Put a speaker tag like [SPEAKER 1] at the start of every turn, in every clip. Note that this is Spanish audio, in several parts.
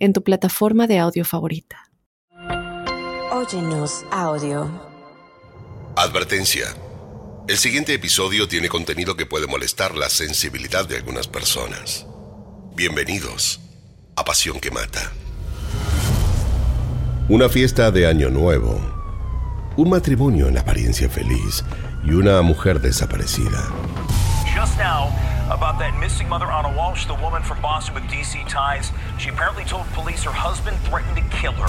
[SPEAKER 1] en tu plataforma de audio favorita.
[SPEAKER 2] Óyenos audio.
[SPEAKER 3] Advertencia. El siguiente episodio tiene contenido que puede molestar la sensibilidad de algunas personas. Bienvenidos a Pasión que Mata. Una fiesta de Año Nuevo. Un matrimonio en apariencia feliz y una mujer desaparecida.
[SPEAKER 4] Just now, about that missing mother Anna Walsh, the woman from Boston with DC ties. She apparently told police her husband threatened to kill her.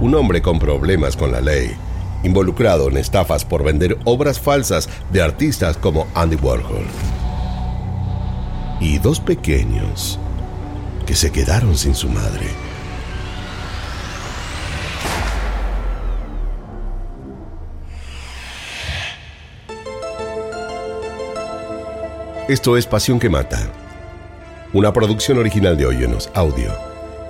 [SPEAKER 3] Un hombre con problemas con la ley, involucrado en estafas por vender obras falsas de artistas como Andy Warhol. Y dos pequeños que se quedaron sin su madre. Esto es Pasión que Mata, una producción original de Oyenos Audio,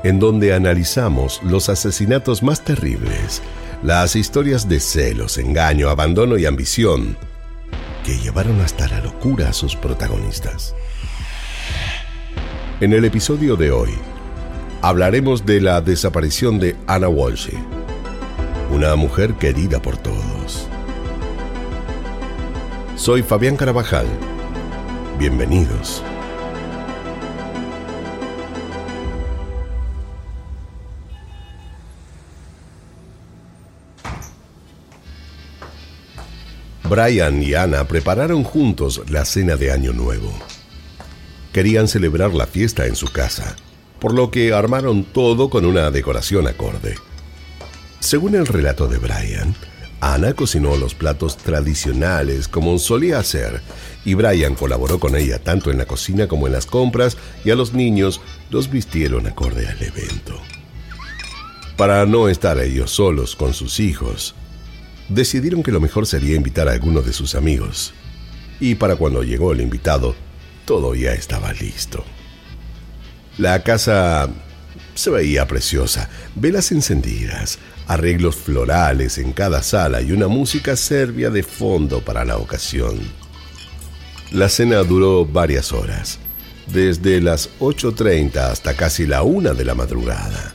[SPEAKER 3] en donde analizamos los asesinatos más terribles, las historias de celos, engaño, abandono y ambición que llevaron hasta la locura a sus protagonistas. En el episodio de hoy, hablaremos de la desaparición de Anna Walsh, una mujer querida por todos. Soy Fabián Carabajal Bienvenidos. Brian y Ana prepararon juntos la cena de Año Nuevo. Querían celebrar la fiesta en su casa, por lo que armaron todo con una decoración acorde. Según el relato de Brian, Ana cocinó los platos tradicionales como solía hacer y Brian colaboró con ella tanto en la cocina como en las compras y a los niños los vistieron acorde al evento. Para no estar ellos solos con sus hijos, decidieron que lo mejor sería invitar a alguno de sus amigos. Y para cuando llegó el invitado, todo ya estaba listo. La casa se veía preciosa, velas encendidas, arreglos florales en cada sala y una música serbia de fondo para la ocasión. La cena duró varias horas, desde las 8.30 hasta casi la una de la madrugada.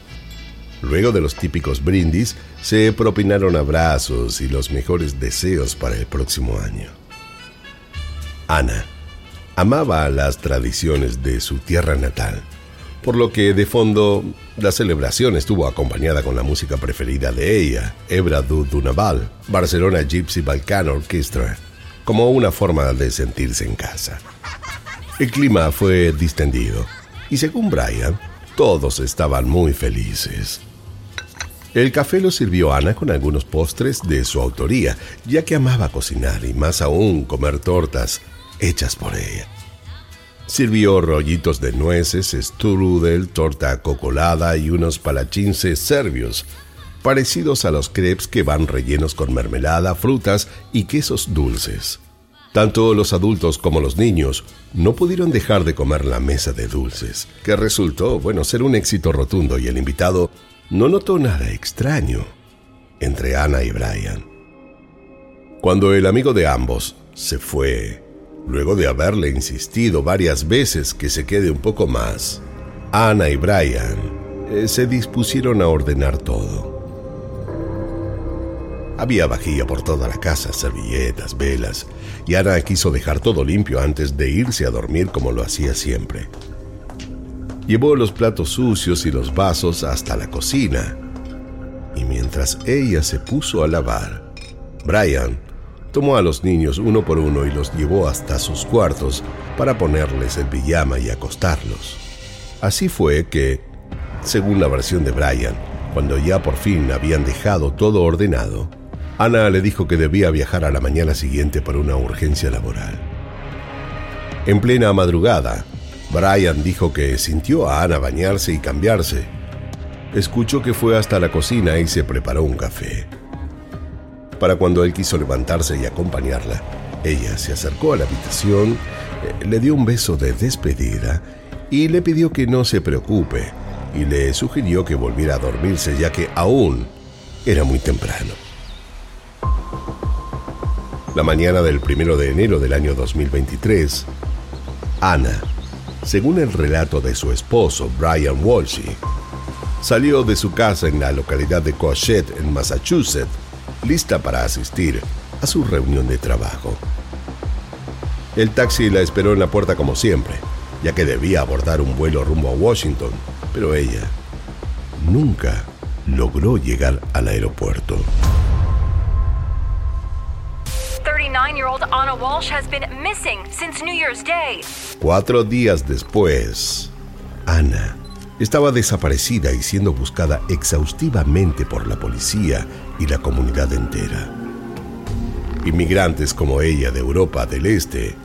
[SPEAKER 3] Luego de los típicos brindis, se propinaron abrazos y los mejores deseos para el próximo año. Ana amaba las tradiciones de su tierra natal por lo que de fondo la celebración estuvo acompañada con la música preferida de ella, Ebra du Dunaval, Barcelona Gypsy Balkan Orchestra, como una forma de sentirse en casa. El clima fue distendido y según Brian, todos estaban muy felices. El café lo sirvió Ana con algunos postres de su autoría, ya que amaba cocinar y más aún comer tortas hechas por ella. Sirvió rollitos de nueces, strudel, torta cocolada y unos palachinses serbios, parecidos a los crepes que van rellenos con mermelada, frutas y quesos dulces. Tanto los adultos como los niños no pudieron dejar de comer la mesa de dulces, que resultó, bueno, ser un éxito rotundo y el invitado no notó nada extraño entre Ana y Brian. Cuando el amigo de ambos se fue, Luego de haberle insistido varias veces que se quede un poco más, Ana y Brian eh, se dispusieron a ordenar todo. Había vajilla por toda la casa, servilletas, velas, y Ana quiso dejar todo limpio antes de irse a dormir como lo hacía siempre. Llevó los platos sucios y los vasos hasta la cocina, y mientras ella se puso a lavar, Brian Tomó a los niños uno por uno y los llevó hasta sus cuartos para ponerles el pijama y acostarlos. Así fue que, según la versión de Brian, cuando ya por fin habían dejado todo ordenado, Ana le dijo que debía viajar a la mañana siguiente por una urgencia laboral. En plena madrugada, Brian dijo que sintió a Ana bañarse y cambiarse, escuchó que fue hasta la cocina y se preparó un café. Para cuando él quiso levantarse y acompañarla, ella se acercó a la habitación, eh, le dio un beso de despedida y le pidió que no se preocupe y le sugirió que volviera a dormirse ya que aún era muy temprano. La mañana del primero de enero del año 2023, Ana, según el relato de su esposo Brian Walshy, salió de su casa en la localidad de Cochette, en Massachusetts, lista para asistir a su reunión de trabajo. El taxi la esperó en la puerta como siempre, ya que debía abordar un vuelo rumbo a Washington, pero ella nunca logró llegar al aeropuerto. 39-year-old Anna Walsh has been missing since New Year's Day. Cuatro días después, Ana estaba desaparecida y siendo buscada exhaustivamente por la policía y la comunidad entera. Inmigrantes como ella de Europa del Este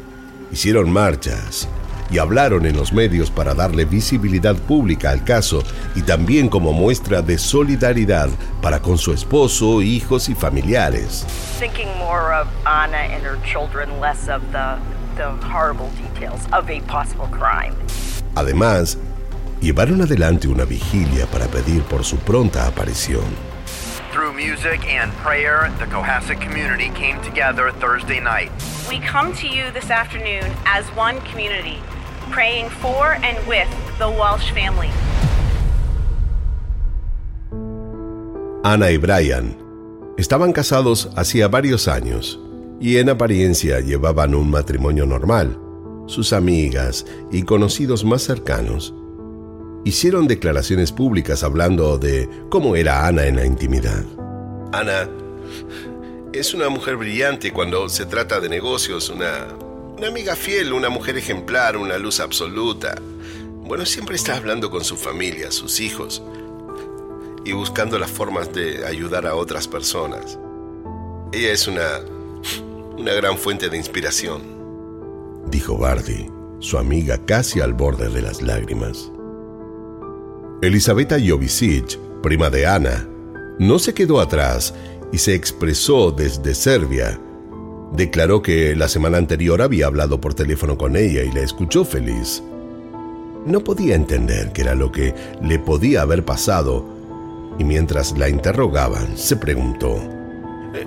[SPEAKER 3] hicieron marchas y hablaron en los medios para darle visibilidad pública al caso y también como muestra de solidaridad para con su esposo, hijos y familiares. Además, llevaron adelante una vigilia para pedir por su pronta aparición. Through music and prayer, the Cohasset community came together Thursday night. We come to you this afternoon as one community, praying for and with the Walsh family. Ana y Brian estaban casados hacía varios años y en apariencia llevaban un matrimonio normal. Sus amigas y conocidos más cercanos hicieron declaraciones públicas hablando de cómo era Ana en la intimidad. Ana es una mujer brillante cuando se trata de negocios, una, una amiga fiel, una mujer ejemplar, una luz absoluta. Bueno, siempre está hablando con su familia, sus hijos, y buscando las formas de ayudar a otras personas. Ella es una, una gran fuente de inspiración, dijo Bardi, su amiga casi al borde de las lágrimas. Elisabetta Jovicic, prima de Ana, no se quedó atrás y se expresó desde Serbia. Declaró que la semana anterior había hablado por teléfono con ella y la escuchó feliz. No podía entender qué era lo que le podía haber pasado y mientras la interrogaban se preguntó,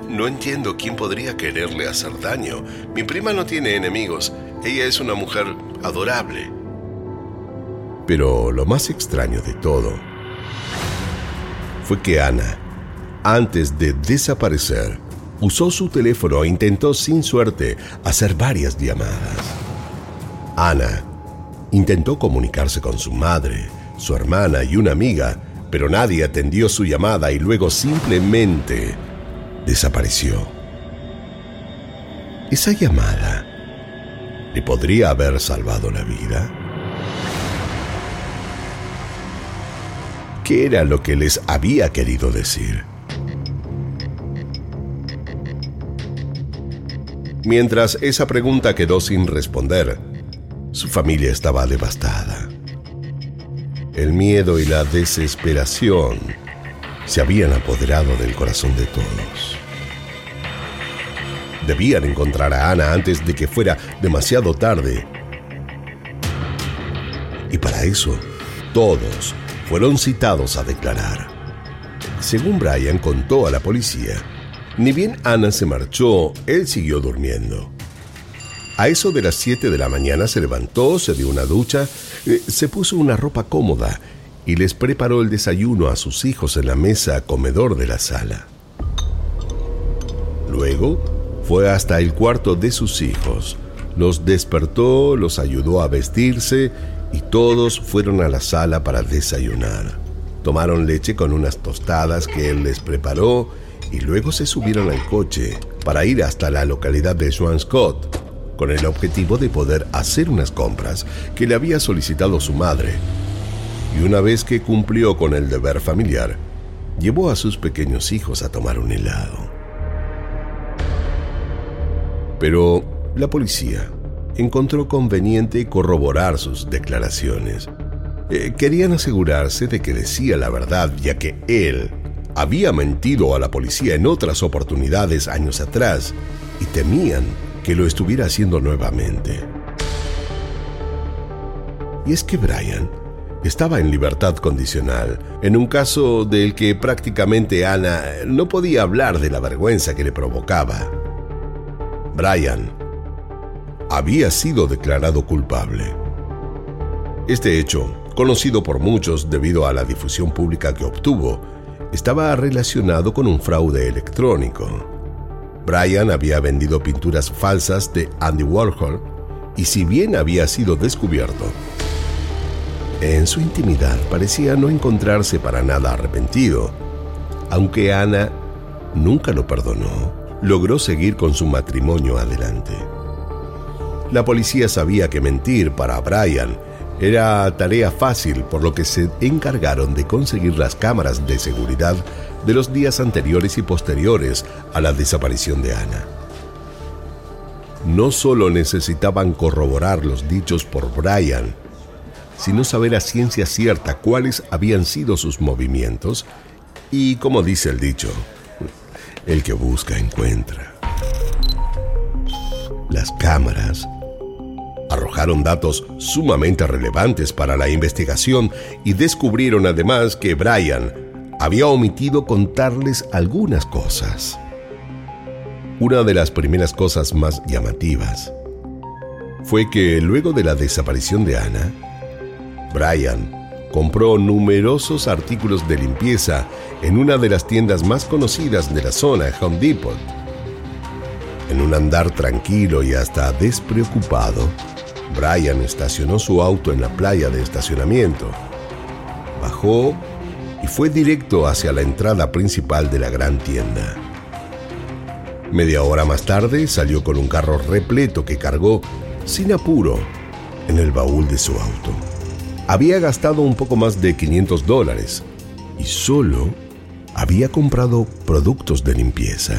[SPEAKER 3] No entiendo quién podría quererle hacer daño. Mi prima no tiene enemigos. Ella es una mujer adorable. Pero lo más extraño de todo fue que Ana, antes de desaparecer, usó su teléfono e intentó sin suerte hacer varias llamadas. Ana intentó comunicarse con su madre, su hermana y una amiga, pero nadie atendió su llamada y luego simplemente desapareció. Esa llamada le podría haber salvado la vida. Qué era lo que les había querido decir. Mientras esa pregunta quedó sin responder, su familia estaba devastada. El miedo y la desesperación se habían apoderado del corazón de todos. Debían encontrar a Ana antes de que fuera demasiado tarde. Y para eso, todos fueron citados a declarar. Según Brian contó a la policía, ni bien Ana se marchó, él siguió durmiendo. A eso de las 7 de la mañana se levantó, se dio una ducha, eh, se puso una ropa cómoda y les preparó el desayuno a sus hijos en la mesa comedor de la sala. Luego fue hasta el cuarto de sus hijos, los despertó, los ayudó a vestirse y todos fueron a la sala para desayunar. Tomaron leche con unas tostadas que él les preparó y luego se subieron al coche para ir hasta la localidad de Scott con el objetivo de poder hacer unas compras que le había solicitado su madre. Y una vez que cumplió con el deber familiar, llevó a sus pequeños hijos a tomar un helado. Pero la policía encontró conveniente corroborar sus declaraciones Eh, querían asegurarse de que decía la verdad, ya que él había mentido a la policía en otras oportunidades años atrás y temían que lo estuviera haciendo nuevamente. Y es que Brian estaba en libertad condicional, en un caso del que prácticamente Ana no podía hablar de la vergüenza que le provocaba. Brian había sido declarado culpable. Este hecho, conocido por muchos debido a la difusión pública que obtuvo, estaba relacionado con un fraude electrónico. Brian había vendido pinturas falsas de Andy Warhol y si bien había sido descubierto, en su intimidad parecía no encontrarse para nada arrepentido. Aunque Ana nunca lo perdonó, logró seguir con su matrimonio adelante. La policía sabía que mentir para Brian era tarea fácil, por lo que se encargaron de conseguir las cámaras de seguridad de los días anteriores y posteriores a la desaparición de Ana. No solo necesitaban corroborar los dichos por Brian, sino saber a ciencia cierta cuáles habían sido sus movimientos y, como dice el dicho, el que busca encuentra. Las cámaras arrojaron datos sumamente relevantes para la investigación y descubrieron además que Brian había omitido contarles algunas cosas. Una de las primeras cosas más llamativas fue que luego de la desaparición de Ana, Brian compró numerosos artículos de limpieza en una de las tiendas más conocidas de la zona, Home Depot. En un andar tranquilo y hasta despreocupado, Brian estacionó su auto en la playa de estacionamiento. Bajó y fue directo hacia la entrada principal de la gran tienda. Media hora más tarde salió con un carro repleto que cargó, sin apuro, en el baúl de su auto había gastado un poco más de 500 dólares y solo había comprado productos de limpieza.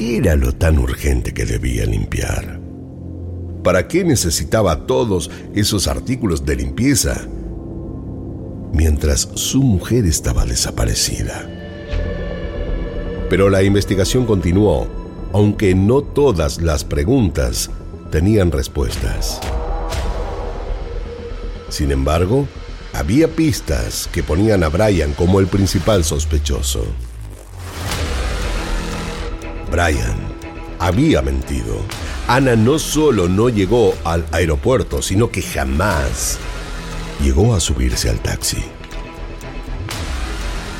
[SPEAKER 3] ¿Qué era lo tan urgente que debía limpiar? ¿Para qué necesitaba todos esos artículos de limpieza mientras su mujer estaba desaparecida? Pero la investigación continuó, aunque no todas las preguntas tenían respuestas. Sin embargo, había pistas que ponían a Brian como el principal sospechoso. Brian había mentido. Ana no solo no llegó al aeropuerto, sino que jamás llegó a subirse al taxi.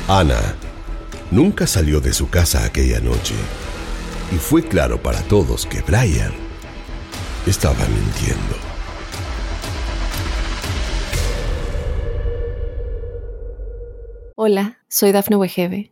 [SPEAKER 3] Ana nunca salió de su casa aquella noche y fue claro para todos que Brian estaba mintiendo.
[SPEAKER 1] Hola, soy Dafne Wegebe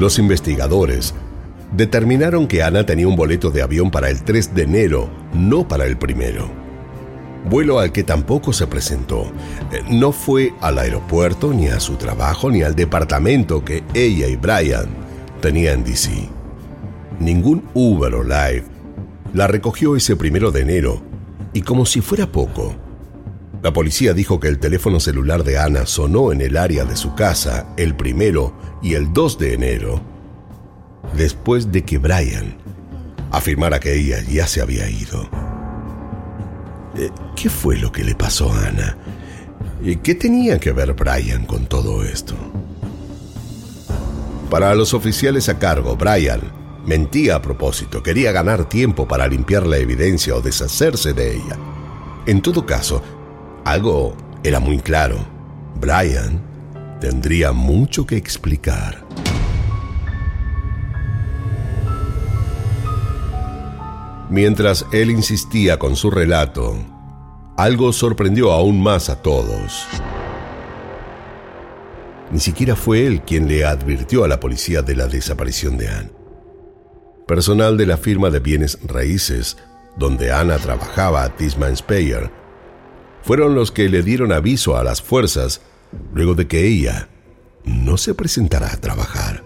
[SPEAKER 3] Los investigadores determinaron que Ana tenía un boleto de avión para el 3 de enero, no para el primero. Vuelo al que tampoco se presentó. Eh, no fue al aeropuerto, ni a su trabajo, ni al departamento que ella y Brian tenían en DC. Ningún Uber o Live la recogió ese primero de enero, y como si fuera poco, la policía dijo que el teléfono celular de Ana sonó en el área de su casa el primero y el 2 de enero, después de que Brian afirmara que ella ya se había ido. Eh, ¿Qué fue lo que le pasó a Ana? ¿Qué tenía que ver Brian con todo esto? Para los oficiales a cargo, Brian mentía a propósito, quería ganar tiempo para limpiar la evidencia o deshacerse de ella. En todo caso, algo era muy claro. Brian tendría mucho que explicar. Mientras él insistía con su relato, algo sorprendió aún más a todos. Ni siquiera fue él quien le advirtió a la policía de la desaparición de Anne. Personal de la firma de bienes raíces, donde Anna trabajaba a Tisman Speyer, fueron los que le dieron aviso a las fuerzas luego de que ella no se presentara a trabajar.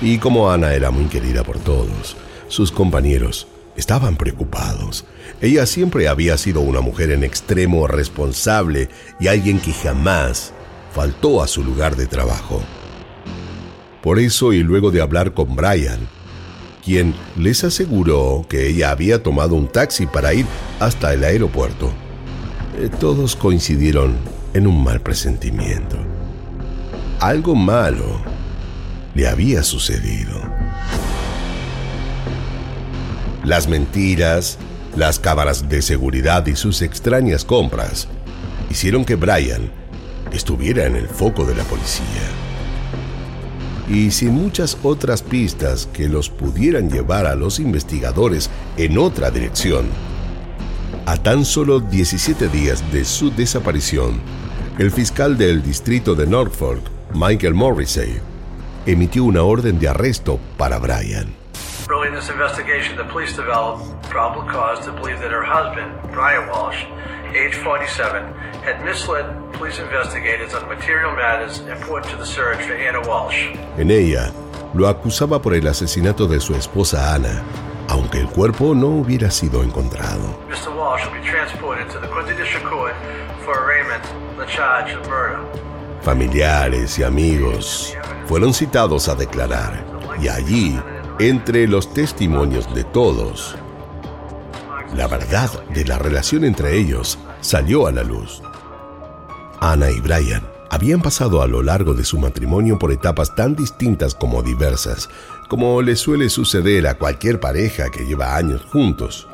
[SPEAKER 3] Y como Ana era muy querida por todos, sus compañeros estaban preocupados. Ella siempre había sido una mujer en extremo responsable y alguien que jamás faltó a su lugar de trabajo. Por eso, y luego de hablar con Brian, quien les aseguró que ella había tomado un taxi para ir hasta el aeropuerto, eh, todos coincidieron en un mal presentimiento. Algo malo le había sucedido. Las mentiras, las cámaras de seguridad y sus extrañas compras hicieron que Brian estuviera en el foco de la policía. Y sin muchas otras pistas que los pudieran llevar a los investigadores en otra dirección, a tan solo 17 días de su desaparición, el fiscal del distrito de Norfolk, Michael Morrissey, emitió una orden de arresto para Brian.
[SPEAKER 2] Early in this investigation, the police developed probable cause to believe that her husband, Brian Walsh, age 47, had misled police investigators on material matters important to the search for Anna Walsh.
[SPEAKER 3] En ella, lo acusaba por el asesinato de su esposa Ana, aunque el cuerpo no hubiera sido encontrado.
[SPEAKER 2] Mr. Walsh will be transported to the Quincy District Court for arraignment on the charge of murder.
[SPEAKER 3] Familiares y amigos fueron citados a declarar y allí, entre los testimonios de todos, la verdad de la relación entre ellos salió a la luz. Ana y Brian habían pasado a lo largo de su matrimonio por etapas tan distintas como diversas, como le suele suceder a cualquier pareja que lleva años juntos.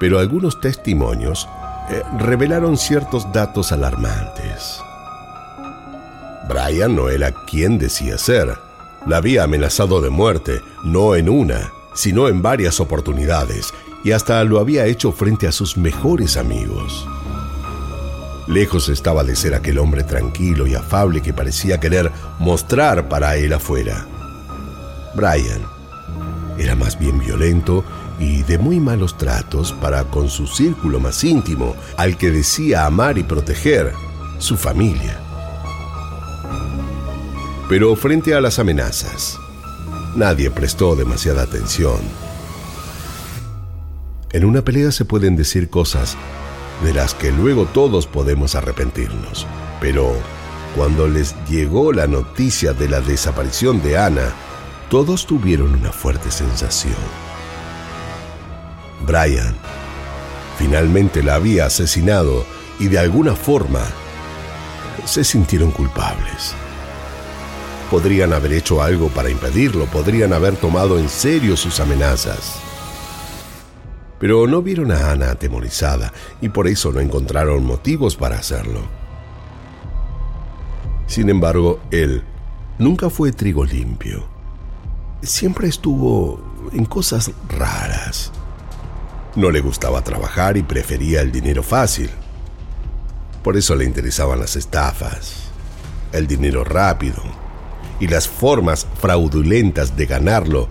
[SPEAKER 3] Pero algunos testimonios eh, revelaron ciertos datos alarmantes. Brian no era quien decía ser. La había amenazado de muerte, no en una, sino en varias oportunidades, y hasta lo había hecho frente a sus mejores amigos. Lejos estaba de ser aquel hombre tranquilo y afable que parecía querer mostrar para él afuera. Brian era más bien violento y de muy malos tratos para con su círculo más íntimo, al que decía amar y proteger, su familia. Pero frente a las amenazas, nadie prestó demasiada atención. En una pelea se pueden decir cosas de las que luego todos podemos arrepentirnos, pero cuando les llegó la noticia de la desaparición de Ana, todos tuvieron una fuerte sensación. Brian finalmente la había asesinado y de alguna forma se sintieron culpables. Podrían haber hecho algo para impedirlo, podrían haber tomado en serio sus amenazas. Pero no vieron a Ana atemorizada y por eso no encontraron motivos para hacerlo. Sin embargo, él nunca fue trigo limpio. Siempre estuvo en cosas raras. No le gustaba trabajar y prefería el dinero fácil. Por eso le interesaban las estafas, el dinero rápido y las formas fraudulentas de ganarlo.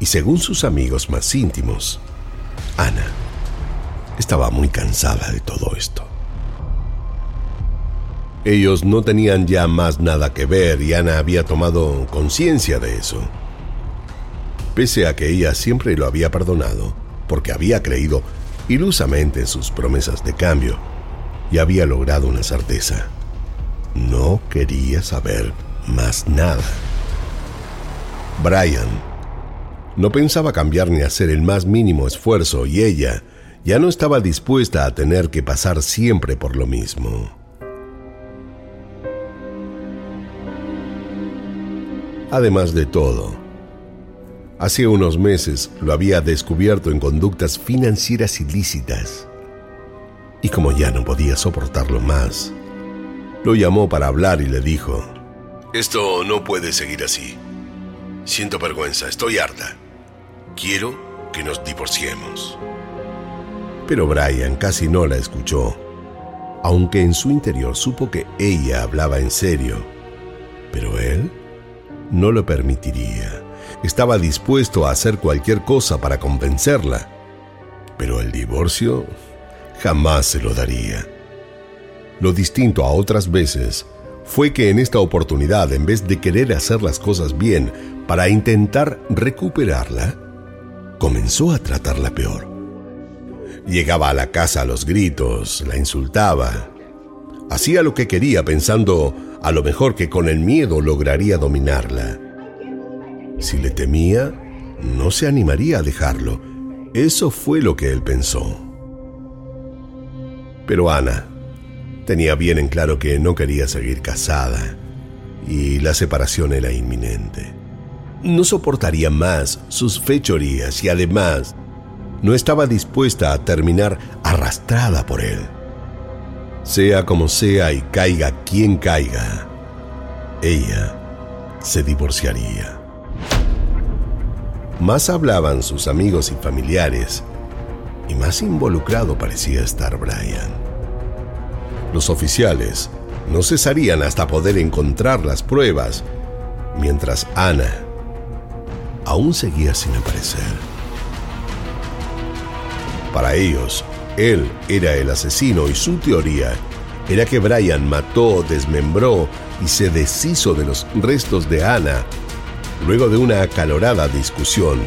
[SPEAKER 3] Y según sus amigos más íntimos, Ana estaba muy cansada de todo esto. Ellos no tenían ya más nada que ver y Ana había tomado conciencia de eso. Pese a que ella siempre lo había perdonado, porque había creído ilusamente en sus promesas de cambio y había logrado una certeza. No quería saber más nada. Brian no pensaba cambiar ni hacer el más mínimo esfuerzo y ella ya no estaba dispuesta a tener que pasar siempre por lo mismo. Además de todo, hace unos meses lo había descubierto en conductas financieras ilícitas. Y como ya no podía soportarlo más, lo llamó para hablar y le dijo, Esto no puede seguir así. Siento vergüenza, estoy harta. Quiero que nos divorciemos. Pero Brian casi no la escuchó, aunque en su interior supo que ella hablaba en serio. Pero él no lo permitiría. Estaba dispuesto a hacer cualquier cosa para convencerla. Pero el divorcio jamás se lo daría. Lo distinto a otras veces fue que en esta oportunidad, en vez de querer hacer las cosas bien para intentar recuperarla, comenzó a tratarla peor. Llegaba a la casa a los gritos, la insultaba, hacía lo que quería pensando a lo mejor que con el miedo lograría dominarla. Si le temía, no se animaría a dejarlo. Eso fue lo que él pensó. Pero Ana tenía bien en claro que no quería seguir casada y la separación era inminente. No soportaría más sus fechorías y además no estaba dispuesta a terminar arrastrada por él. Sea como sea y caiga quien caiga, ella se divorciaría. Más hablaban sus amigos y familiares y más involucrado parecía estar Brian. Los oficiales no cesarían hasta poder encontrar las pruebas, mientras Ana aún seguía sin aparecer. Para ellos, él era el asesino y su teoría era que Brian mató, desmembró y se deshizo de los restos de Ana luego de una acalorada discusión.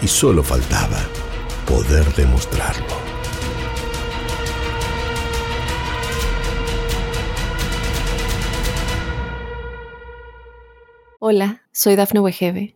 [SPEAKER 3] Y solo faltaba poder demostrarlo.
[SPEAKER 1] Hola, soy Dafne Wegebe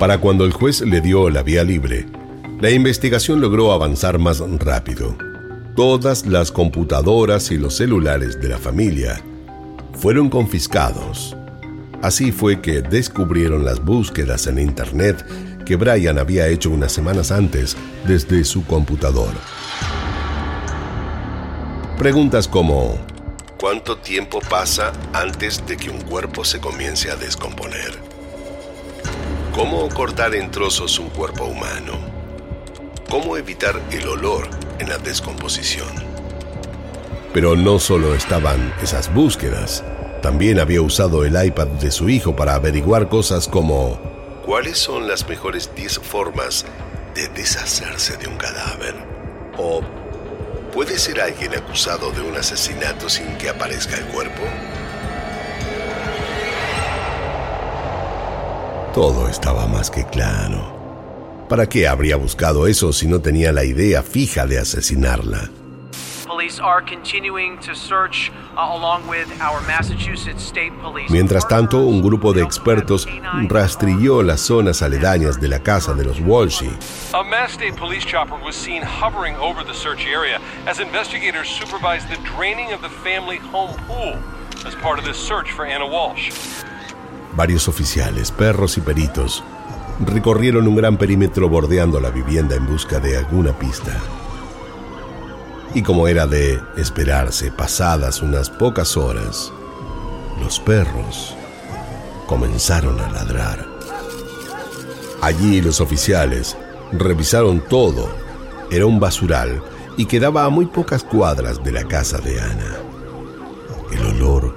[SPEAKER 3] Para cuando el juez le dio la vía libre, la investigación logró avanzar más rápido. Todas las computadoras y los celulares de la familia fueron confiscados. Así fue que descubrieron las búsquedas en Internet que Brian había hecho unas semanas antes desde su computador. Preguntas como, ¿cuánto tiempo pasa antes de que un cuerpo se comience a descomponer? ¿Cómo cortar en trozos un cuerpo humano? ¿Cómo evitar el olor en la descomposición? Pero no solo estaban esas búsquedas, también había usado el iPad de su hijo para averiguar cosas como ¿cuáles son las mejores 10 formas de deshacerse de un cadáver? ¿O puede ser alguien acusado de un asesinato sin que aparezca el cuerpo? Todo estaba más que claro. ¿Para qué habría buscado eso si no tenía la idea fija de asesinarla? Mientras tanto, un grupo de expertos rastrilló las zonas aledañas de la casa de los Walshy. Varios oficiales, perros y peritos recorrieron un gran perímetro bordeando la vivienda en busca de alguna pista. Y como era de esperarse, pasadas unas pocas horas, los perros comenzaron a ladrar. Allí los oficiales revisaron todo. Era un basural y quedaba a muy pocas cuadras de la casa de Ana. El olor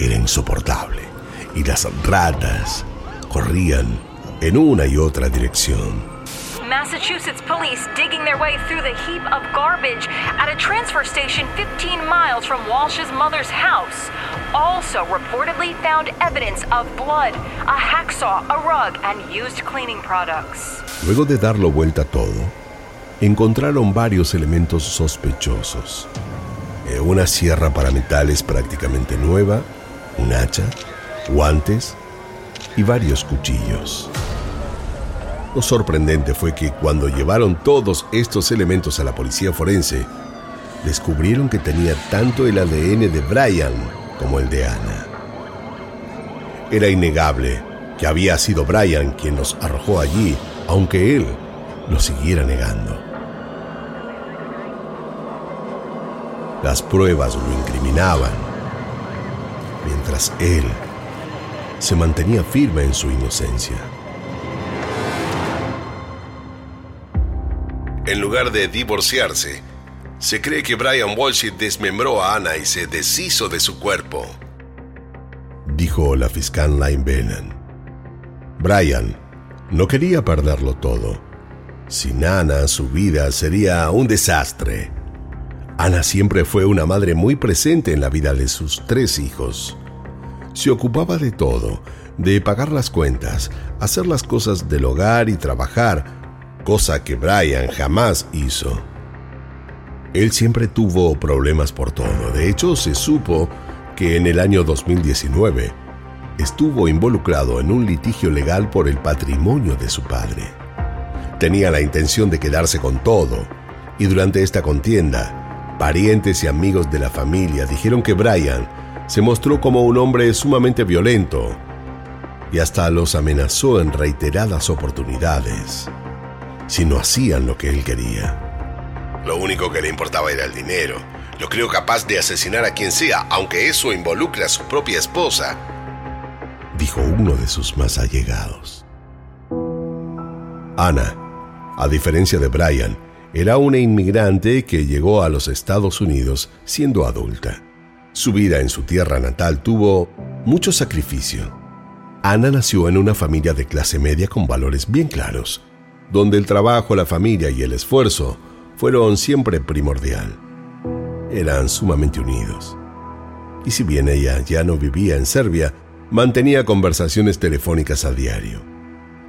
[SPEAKER 3] era insoportable y las ratas corrían en una y otra dirección. Massachusetts police digging their way through the heap of garbage at a transfer station 15 miles from Walsh's mother's house. Also reportedly found evidence of blood, a hacksaw, a rug, and used cleaning products. Luego de darlo vuelta todo, encontraron varios elementos sospechosos. Eh, una sierra para metales prácticamente nueva, un hacha, guantes y varios cuchillos. Lo sorprendente fue que cuando llevaron todos estos elementos a la policía forense, descubrieron que tenía tanto el ADN de Brian como el de Ana. Era innegable que había sido Brian quien los arrojó allí, aunque él lo siguiera negando. Las pruebas lo incriminaban, mientras él se mantenía firme en su inocencia. En lugar de divorciarse, se cree que Brian Walsh desmembró a Anna y se deshizo de su cuerpo, dijo la fiscal Lynn Bennett. Brian no quería perderlo todo. Sin Anna, su vida sería un desastre. Ana siempre fue una madre muy presente en la vida de sus tres hijos. Se ocupaba de todo, de pagar las cuentas, hacer las cosas del hogar y trabajar, cosa que Brian jamás hizo. Él siempre tuvo problemas por todo. De hecho, se supo que en el año 2019 estuvo involucrado en un litigio legal por el patrimonio de su padre. Tenía la intención de quedarse con todo, y durante esta contienda, parientes y amigos de la familia dijeron que Brian se mostró como un hombre sumamente violento y hasta los amenazó en reiteradas oportunidades si no hacían lo que él quería. Lo único que le importaba era el dinero. Lo creo capaz de asesinar a quien sea, aunque eso involucre a su propia esposa, dijo uno de sus más allegados. Ana, a diferencia de Brian, era una inmigrante que llegó a los Estados Unidos siendo adulta. Su vida en su tierra natal tuvo mucho sacrificio. Ana nació en una familia de clase media con valores bien claros donde el trabajo, la familia y el esfuerzo fueron siempre primordial. Eran sumamente unidos. Y si bien ella ya no vivía en Serbia, mantenía conversaciones telefónicas a diario.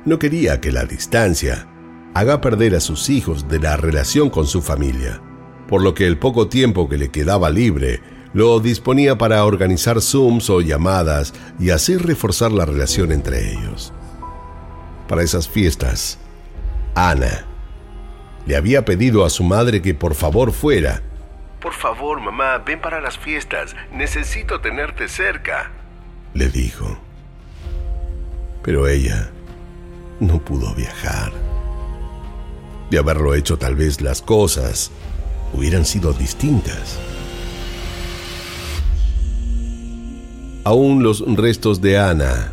[SPEAKER 3] No quería que la distancia haga perder a sus hijos de la relación con su familia, por lo que el poco tiempo que le quedaba libre lo disponía para organizar Zooms o llamadas y así reforzar la relación entre ellos. Para esas fiestas, Ana. Le había pedido a su madre que por favor fuera. Por favor, mamá, ven para las fiestas. Necesito tenerte cerca, le dijo. Pero ella no pudo viajar. De haberlo hecho tal vez las cosas hubieran sido distintas. Aún los restos de Ana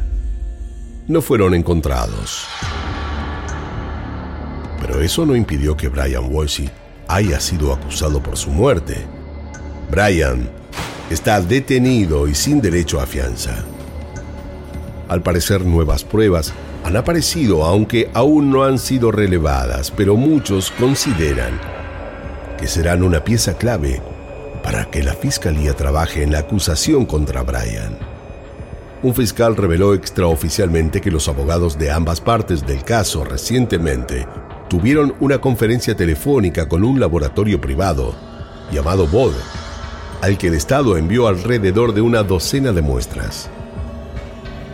[SPEAKER 3] no fueron encontrados pero eso no impidió que Brian Walsh haya sido acusado por su muerte. Brian está detenido y sin derecho a fianza. Al parecer nuevas pruebas han aparecido aunque aún no han sido relevadas, pero muchos consideran que serán una pieza clave para que la fiscalía trabaje en la acusación contra Brian. Un fiscal reveló extraoficialmente que los abogados de ambas partes del caso recientemente tuvieron una conferencia telefónica con un laboratorio privado llamado BOD, al que el Estado envió alrededor de una docena de muestras.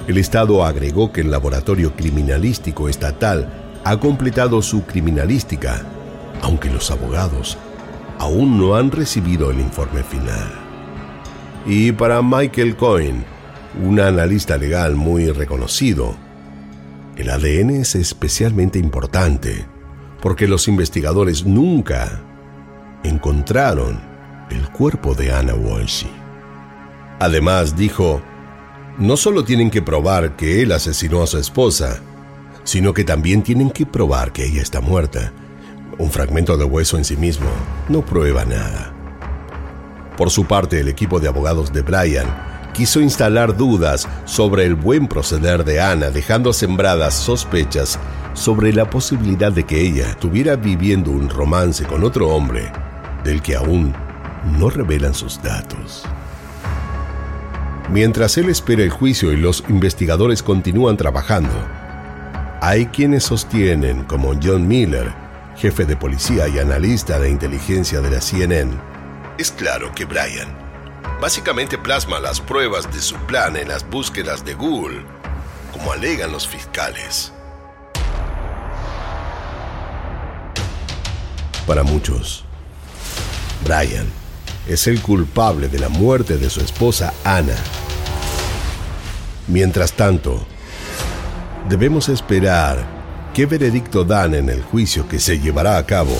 [SPEAKER 3] El Estado agregó que el laboratorio criminalístico estatal ha completado su criminalística, aunque los abogados aún no han recibido el informe final. Y para Michael Cohen, un analista legal muy reconocido, el ADN es especialmente importante porque los investigadores nunca encontraron el cuerpo de Anna Walsh. Además, dijo, no solo tienen que probar que él asesinó a su esposa, sino que también tienen que probar que ella está muerta. Un fragmento de hueso en sí mismo no prueba nada. Por su parte, el equipo de abogados de Brian quiso instalar dudas sobre el buen proceder de Ana, dejando sembradas sospechas sobre la posibilidad de que ella estuviera viviendo un romance con otro hombre del que aún no revelan sus datos. Mientras él espera el juicio y los investigadores continúan trabajando, hay quienes sostienen, como John Miller, jefe de policía y analista de inteligencia de la CNN, es claro que Brian básicamente plasma las pruebas de su plan en las búsquedas de Google, como alegan los fiscales. Para muchos, Brian es el culpable de la muerte de su esposa Ana. Mientras tanto, debemos esperar qué veredicto dan en el juicio que se llevará a cabo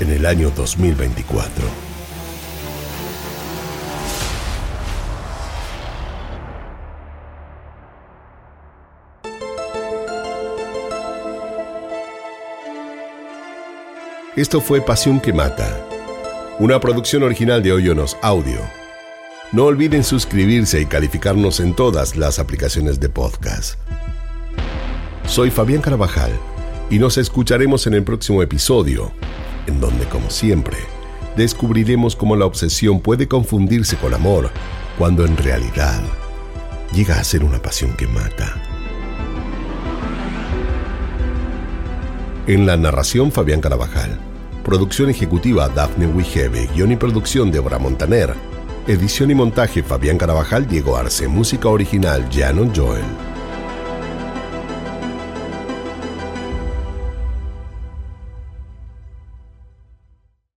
[SPEAKER 3] en el año 2024. Esto fue Pasión que Mata, una producción original de Hoyonos Audio. No olviden suscribirse y calificarnos en todas las aplicaciones de podcast. Soy Fabián Carabajal y nos escucharemos en el próximo episodio, en donde, como siempre, descubriremos cómo la obsesión puede confundirse con amor cuando en realidad llega a ser una pasión que mata. En la narración Fabián Carabajal. Producción ejecutiva Daphne Wigebe. Guión y producción Débora Montaner. Edición y montaje Fabián Carabajal, Diego Arce. Música original Janon Joel.